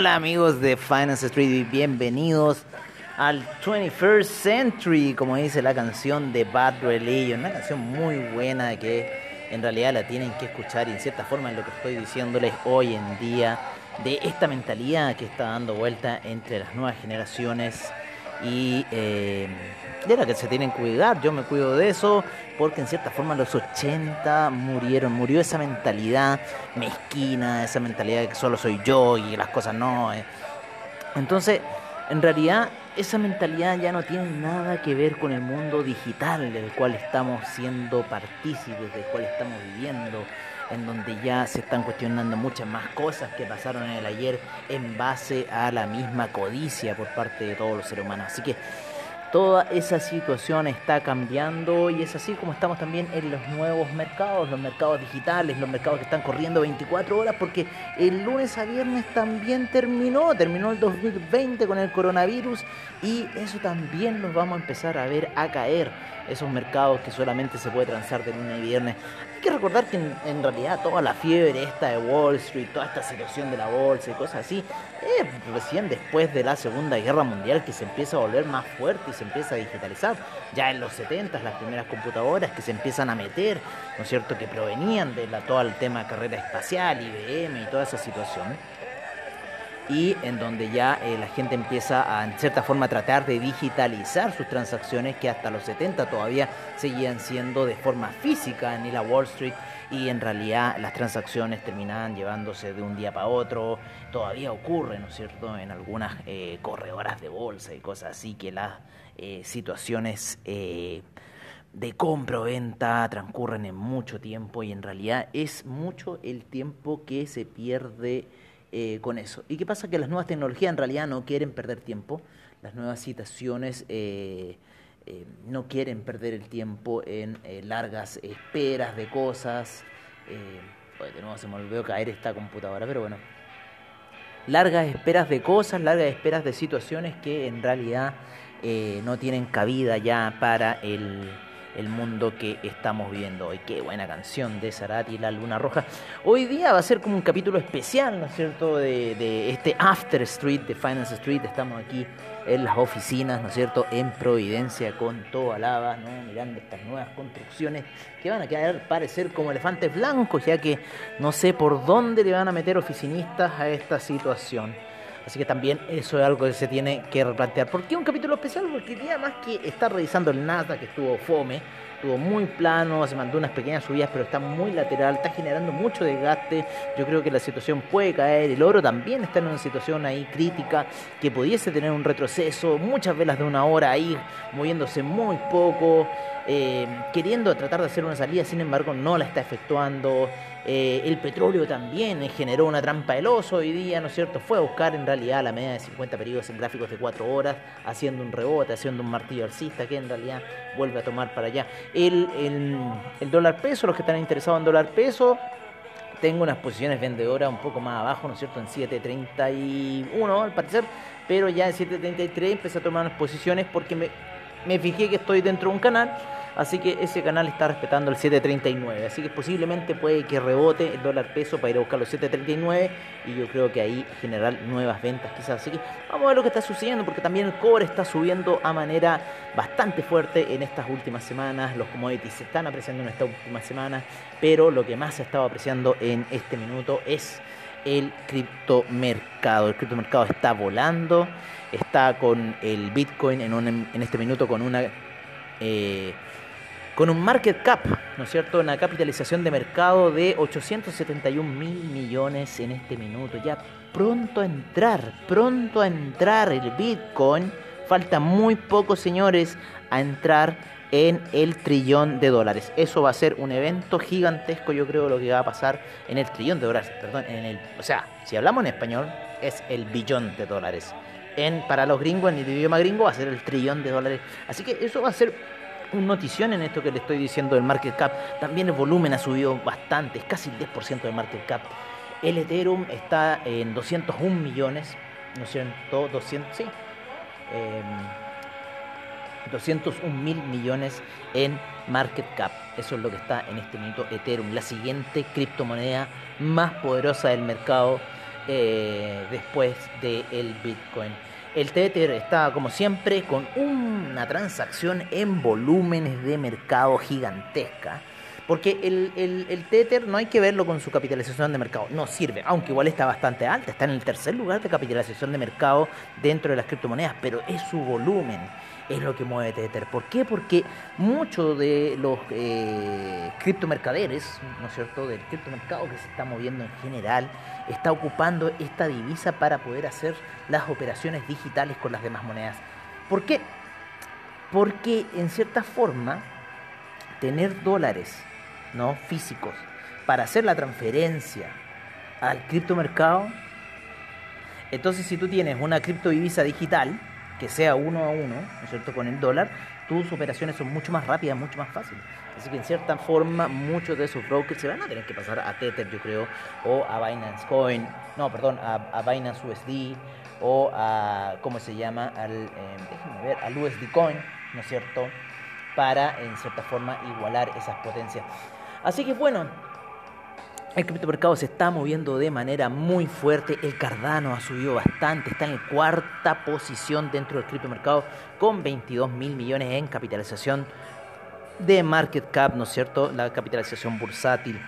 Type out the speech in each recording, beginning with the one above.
Hola amigos de Finance Street y bienvenidos al 21st Century, como dice la canción de Bad Religion, una canción muy buena que en realidad la tienen que escuchar y en cierta forma es lo que estoy diciéndoles hoy en día de esta mentalidad que está dando vuelta entre las nuevas generaciones y eh, de la que se tienen que cuidar. Yo me cuido de eso porque en cierta forma los 80 murieron, murió esa mentalidad mezquina, esa mentalidad de que solo soy yo y las cosas no. Eh. Entonces, en realidad, esa mentalidad ya no tiene nada que ver con el mundo digital del cual estamos siendo partícipes, del cual estamos viviendo en donde ya se están cuestionando muchas más cosas que pasaron en el ayer en base a la misma codicia por parte de todos los seres humanos. Así que toda esa situación está cambiando y es así como estamos también en los nuevos mercados, los mercados digitales, los mercados que están corriendo 24 horas porque el lunes a viernes también terminó, terminó el 2020 con el coronavirus y eso también los vamos a empezar a ver a caer, esos mercados que solamente se puede transar de lunes a viernes. Hay que recordar que en, realidad toda la fiebre esta de Wall Street, toda esta situación de la bolsa y cosas así, es recién después de la Segunda Guerra Mundial que se empieza a volver más fuerte y se empieza a digitalizar. Ya en los 70 las primeras computadoras que se empiezan a meter, ¿no es cierto?, que provenían de la, todo el tema carrera espacial, IBM y toda esa situación y en donde ya eh, la gente empieza a, en cierta forma, a tratar de digitalizar sus transacciones que hasta los 70 todavía seguían siendo de forma física en la Wall Street y en realidad las transacciones terminaban llevándose de un día para otro. Todavía ocurre, ¿no es cierto?, en algunas eh, corredoras de bolsa y cosas así que las eh, situaciones de compra o venta transcurren en mucho tiempo y en realidad es mucho el tiempo que se pierde eh, con eso. ¿Y qué pasa? Que las nuevas tecnologías en realidad no quieren perder tiempo, las nuevas citaciones eh, eh, no quieren perder el tiempo en largas esperas de cosas. de nuevo se me olvidó caer esta computadora, pero bueno. Largas esperas de cosas, largas esperas de situaciones que en realidad no tienen cabida ya para el el mundo que estamos viviendo hoy. Qué buena canción de Sarati y la Luna Roja. Hoy día va a ser como un capítulo especial, ¿no es cierto?, de, este After Street, de Finance Street. Estamos aquí en las oficinas, ¿no es cierto?, en Providencia con toda lava, ¿no? Mirando estas nuevas construcciones que van a quedar parecer como elefantes blancos, ya que no sé por dónde le van a meter oficinistas a esta situación. Así que también eso es algo que se tiene que replantear. ¿Por qué un capítulo especial? Porque el día más que está revisando el NASA, que estuvo fome, estuvo muy plano, se mandó unas pequeñas subidas, pero está muy lateral, está generando mucho desgaste. Yo creo que la situación puede caer. El oro también está en una situación ahí crítica, que pudiese tener un retroceso, muchas velas de una hora ahí, moviéndose muy poco, eh, queriendo tratar de hacer una salida, sin embargo no la está efectuando. Eh, el petróleo también generó una trampa del oso hoy día, ¿no es cierto? Fue a buscar en realidad la media de 50 periodos en gráficos de 4 horas, haciendo un rebote, haciendo un martillo alcista que en realidad vuelve a tomar para allá. El, el, dólar peso, los que están interesados en dólar peso, tengo unas posiciones vendedoras un poco más abajo, ¿no es cierto? En 7.31 al parecer, pero ya en 7.33 empecé a tomar unas posiciones porque me, me fijé que estoy dentro de un canal Así que ese canal está respetando el 7.39. Así que posiblemente puede que rebote el dólar peso para ir a buscar los 7.39 y yo creo que ahí generar nuevas ventas quizás. Así que vamos a ver lo que está sucediendo porque también el cobre está subiendo a manera bastante fuerte en estas últimas semanas. Los commodities se están apreciando en estas últimas semanas, pero lo que más se ha estado apreciando en este minuto es el criptomercado. El criptomercado está volando, está con el Bitcoin en, este minuto con una... Eh, con un market cap, ¿no es cierto? Una capitalización de mercado de 871 mil millones en este minuto. Ya pronto a entrar, pronto a entrar el Bitcoin. Falta muy poco, señores, a entrar en el trillón de dólares. Eso va a ser un evento gigantesco, yo creo, lo que va a pasar en el trillón de dólares. Perdón, en el, o sea, si hablamos en español, es el billón de dólares. En, para los gringos, en el idioma gringo, va a ser el trillón de dólares. Así que eso va a ser un notición en esto que le estoy diciendo del market cap. También el volumen ha subido bastante, es casi el 10% del market cap. El Ethereum está en 201 millones, ¿no es cierto? 200, sí. 201 em, mil millones en market cap. Eso es lo que está en este minuto Ethereum, la siguiente criptomoneda más poderosa del mercado eh, después del Bitcoin. El Tether está, como siempre, con una transacción en volúmenes de mercado gigantesca. Porque el, el, Tether no hay que verlo con su capitalización de mercado, no sirve, aunque igual está bastante alta, está en el tercer lugar de capitalización de mercado dentro de las criptomonedas, pero es su volumen es lo que mueve Tether. ¿Por qué? Porque muchos de los eh, criptomercaderes, ¿no es cierto?, del criptomercado que se está moviendo en general, está ocupando esta divisa para poder hacer las operaciones digitales con las demás monedas. ¿Por qué? Porque en cierta forma, tener dólares ¿no? físicos para hacer la transferencia al criptomercado, entonces si tú tienes una criptodivisa digital, que sea uno a uno, ¿no es cierto?, con el dólar, tus operaciones son mucho más rápidas, mucho más fáciles. Así que en cierta forma muchos de esos brokers se van a tener que pasar a Tether, yo creo, o a Binance Coin, no, perdón, a, Binance USD, o a, ¿cómo se llama?, al, eh, déjenme ver, al USD Coin, ¿no es cierto?, para en cierta forma igualar esas potencias. Así que bueno, el criptomercado se está moviendo de manera muy fuerte. El Cardano ha subido bastante. Está en cuarta posición dentro del criptomercado con 22 mil millones en capitalización de market cap, ¿no es cierto? La capitalización bursátil.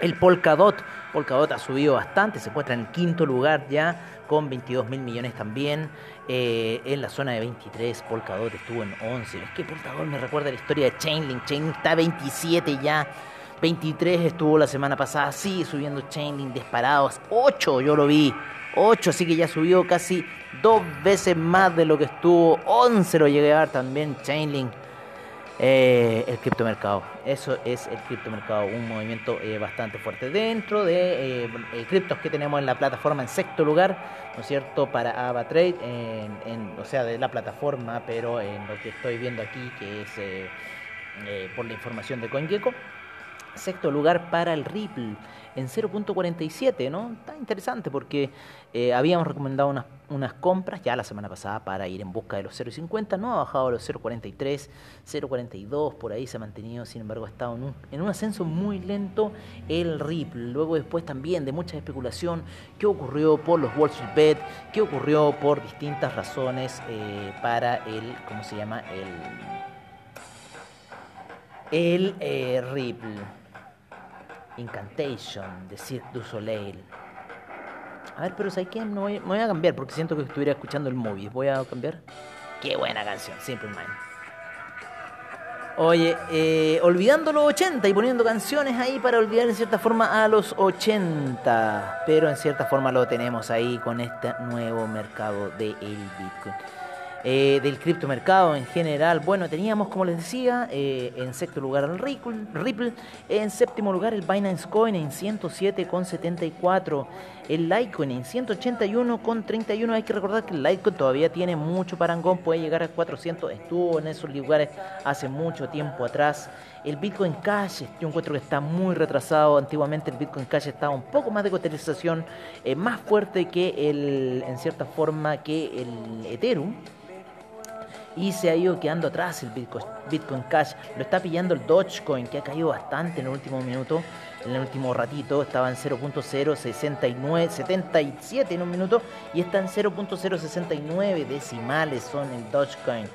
El Polkadot, Polkadot ha subido bastante, se encuentra en quinto lugar ya con 22 mil millones también. Eh, en la zona de 23, Polkadot estuvo en 11. Es que Polkadot me recuerda la historia de Chainlink. Chainlink está 27 ya. 23 estuvo la semana pasada, sigue subiendo Chainlink disparados. 8 yo lo vi. 8, así que ya subió casi dos veces más de lo que estuvo. 11 lo llegué a ver también Chainlink. Eh, el criptomercado. Eso es el criptomercado, un movimiento eh, bastante fuerte. Dentro de eh, criptos que tenemos en la plataforma en sexto lugar, ¿no es cierto? Para AvaTrade, en, o sea, de la plataforma, pero en lo que estoy viendo aquí, que es por la información de CoinGecko. Sexto lugar para el Ripple en 0.47, ¿no? Está interesante porque eh, habíamos recomendado unas, compras ya la semana pasada para ir en busca de los 0.50, no ha bajado a los 0.43, 0.42, por ahí se ha mantenido, sin embargo ha estado en un, en un ascenso muy lento el Ripple. Luego después también de mucha especulación, qué ocurrió por los Wall Street Bet, qué ocurrió por distintas razones eh, para el, ¿cómo se llama? El, el eh, Ripple. Incantation de Cirque du Soleil. A ver, pero ¿sabes qué? Me voy, me voy, a cambiar porque siento que estuviera escuchando el móvil. Voy a cambiar. Qué buena canción, Simple Mind. Oye, eh, olvidando los 80 y poniendo canciones ahí para olvidar en cierta forma a los 80. Pero en cierta forma lo tenemos ahí con este nuevo mercado de el Bitcoin. Eh, del criptomercado en general. Bueno, teníamos, como les decía, eh, en sexto lugar el Ripple, en séptimo lugar el Binance Coin en 107,74, el Litecoin en 181,31. Hay que recordar que el Litecoin todavía tiene mucho parangón, puede llegar a 400, estuvo en esos lugares hace mucho tiempo atrás. El Bitcoin Cash, yo encuentro que está muy retrasado. Antiguamente el Bitcoin Cash estaba un poco más de cotización, eh, más fuerte que el, en cierta forma, que el Ethereum y se ha ido quedando atrás el Bitcoin, Cash. Lo está pillando el Dogecoin, que ha caído bastante en el último minuto, en el último ratito. Estaba en 0.069, 77 en un minuto y está en 0.069 decimales son el Dogecoin.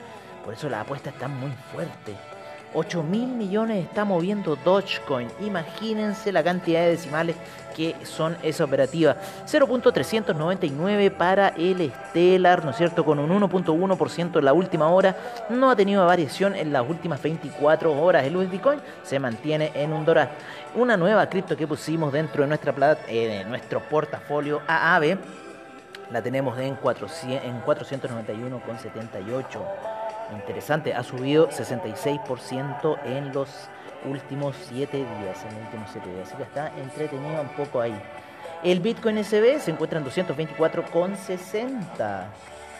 Por eso la apuesta está muy fuerte. 8 mil millones está moviendo Dogecoin. Imagínense la cantidad de decimales que son esa operativa. 0.399 para el Stellar, ¿no es cierto? Con un 1.1% en la última hora. No ha tenido variación en las últimas 24 horas. El USD Coin se mantiene en un dólar. Una nueva cripto que pusimos dentro de nuestra eh, nuestro portafolio AAB. La tenemos en, 400, en 491,78 interesante, ha subido 66% en los últimos 7 días, en los últimos 7 días, así que está entretenido un poco ahí. El Bitcoin SB se encuentra en 224,60.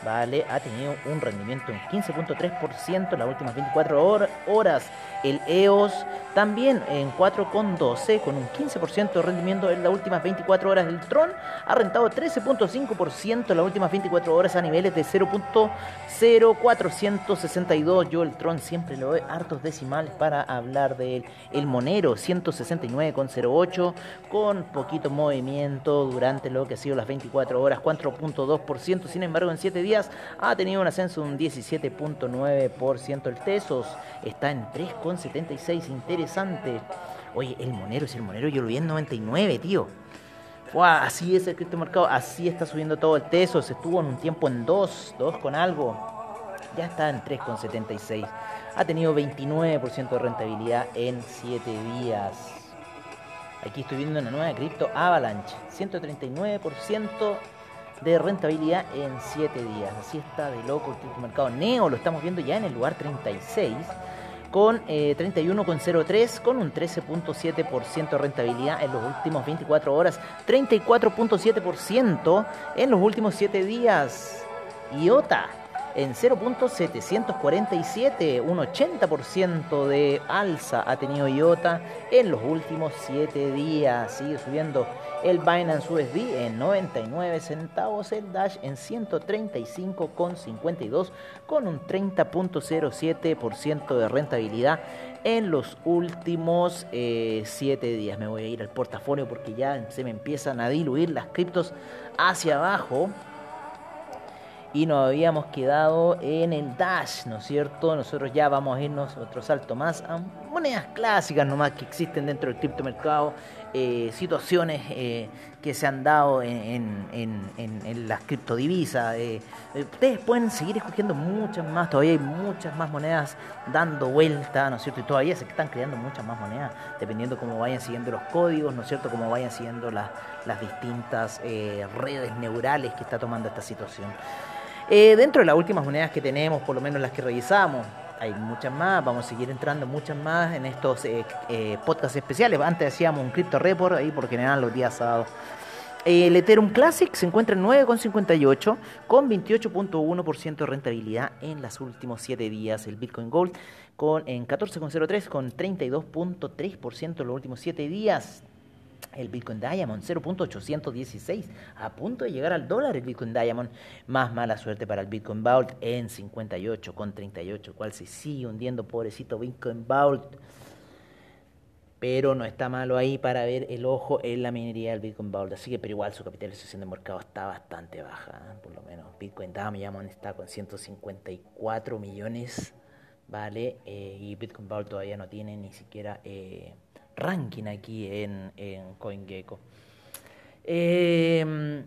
¿vale? Ha tenido un rendimiento en 15.3% en las últimas 24 horas. El EOS también en 4.12 con un 15% de rendimiento en las últimas 24 horas. El Tron ha rentado 13.5% en las últimas 24 horas a niveles de 0.0462. Yo el Tron siempre lo doy hartos decimales para hablar de él. El Monero 169.08 con poquito movimiento durante lo que ha sido las 24 horas, 4.2%. Sin embargo, en 7 días ha tenido un ascenso de un 17.9%. El Tesos está en 3,76. Interesante. Oye, el Monero, es el Monero, yo lo vi en 99, tío. así es el criptomercado, así está subiendo todo el Tesos. Estuvo en un tiempo en 2, 2 con algo. Ya está en 3,76. Ha tenido 29% de rentabilidad en 7 días. Aquí estoy viendo una nueva cripto Avalanche. 139% de rentabilidad en 7 días. Así está de loco el mercado. Neo lo estamos viendo ya en el lugar 36 con 31,03 eh, con un 13.7% de rentabilidad en los últimos 24 horas, 34.7% en los últimos 7 días. IOTA en 0.747, un 80% de alza ha tenido IOTA en los últimos 7 días. Sigue subiendo el Binance USD en 99 centavos, el Dash en 135,52 con un 30.07% de rentabilidad en los últimos 7 eh, días. Me voy a ir al portafolio porque ya se me empiezan a diluir las criptos hacia abajo y nos habíamos quedado en el Dash, ¿no es cierto? Nosotros ya vamos a irnos otro salto más a monedas clásicas nomás que existen dentro del criptomercado, eh, situaciones eh, que se han dado en, en, las criptodivisas. Eh, ustedes pueden seguir escogiendo muchas más, todavía hay muchas más monedas dando vuelta, ¿no es cierto? Y todavía se están creando muchas más monedas, dependiendo cómo vayan siguiendo los códigos, ¿no es cierto? Cómo vayan siguiendo las, las distintas redes neurales que está tomando esta situación. Eh, dentro de las últimas monedas que tenemos, por lo menos las que revisamos, hay muchas más, vamos a seguir entrando muchas más en estos eh, eh, podcasts especiales. Antes hacíamos un Crypto Report ahí por general los días sábados. El Ethereum Classic se encuentra en 9,58 con 28.1% de rentabilidad en los últimos 7 días. El Bitcoin Gold con, en 14,03 con 32.3% en los últimos 7 días. El Bitcoin Diamond 0.816, a punto de llegar al dólar el Bitcoin Diamond. Más mala suerte para el Bitcoin Vault en 58,38, cual se sigue hundiendo, pobrecito Bitcoin Vault. Pero no está malo ahí para ver el ojo en la minería del Bitcoin Vault. Así que, pero igual su capitalización de mercado está bastante baja. ¿eh? Por lo menos Bitcoin Diamond está con 154 millones, ¿vale? Eh, y Bitcoin Vault todavía no tiene ni siquiera... Eh, ranking aquí en, CoinGecko. Em,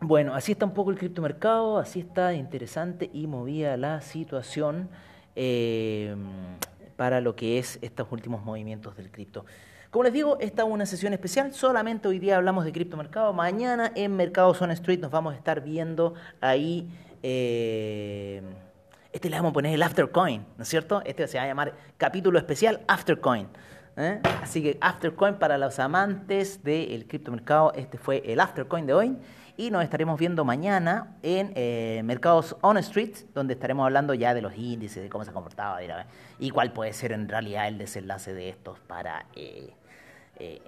bueno, así está un poco el criptomercado, así está interesante y movía la situación em, para lo que es estos últimos movimientos del cripto. Como les digo, esta es una sesión especial, solamente hoy día hablamos de criptomercado, mañana en Mercado Zone Street nos vamos a estar viendo ahí... Eh, este le vamos a poner el Aftercoin, ¿no es cierto? Este se va a llamar capítulo especial Aftercoin. ¿eh? Así que Aftercoin para los amantes del criptomercado, este fue el Aftercoin de hoy. Y nos estaremos viendo mañana en eh, Mercados On Street, donde estaremos hablando ya de los índices, de cómo se ha comportado y cuál puede ser en realidad el desenlace de estos para eh,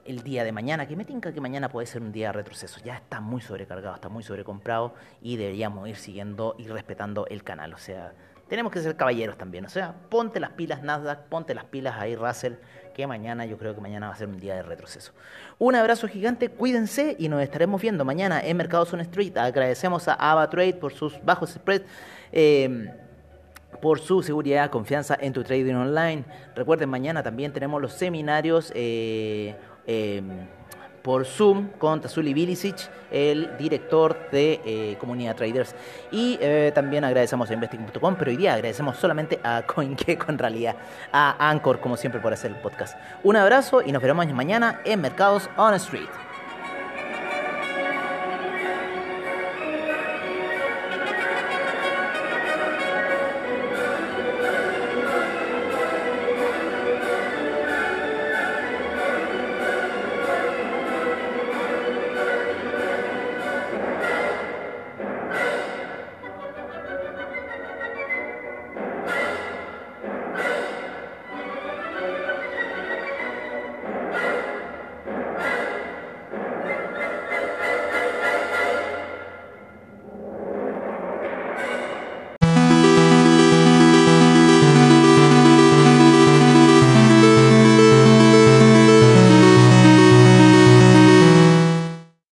el día de mañana. Que me tinca que mañana puede ser un día de retroceso. Ya está muy sobrecargado, está muy sobrecomprado y deberíamos ir siguiendo y respetando el canal. O sea, tenemos que ser caballeros también. O sea, ponte las pilas Nasdaq, ponte las pilas ahí Russell, que mañana yo creo que mañana va a ser un día de retroceso. Un abrazo gigante, cuídense y nos estaremos viendo mañana en Mercados on Street. Agradecemos a AvaTrade por sus bajos spreads. Eh, por su seguridad, confianza en tu trading online. Recuerden, mañana también tenemos los seminarios eh, eh, por Zoom con Tazuli Bilicic, el director de eh, Comunidad Traders. Y eh, también agradecemos a Investing.com, pero hoy día agradecemos solamente a CoinGecko en realidad, a Anchor como siempre por hacer el podcast. Un abrazo y nos veremos mañana en Mercados on Street.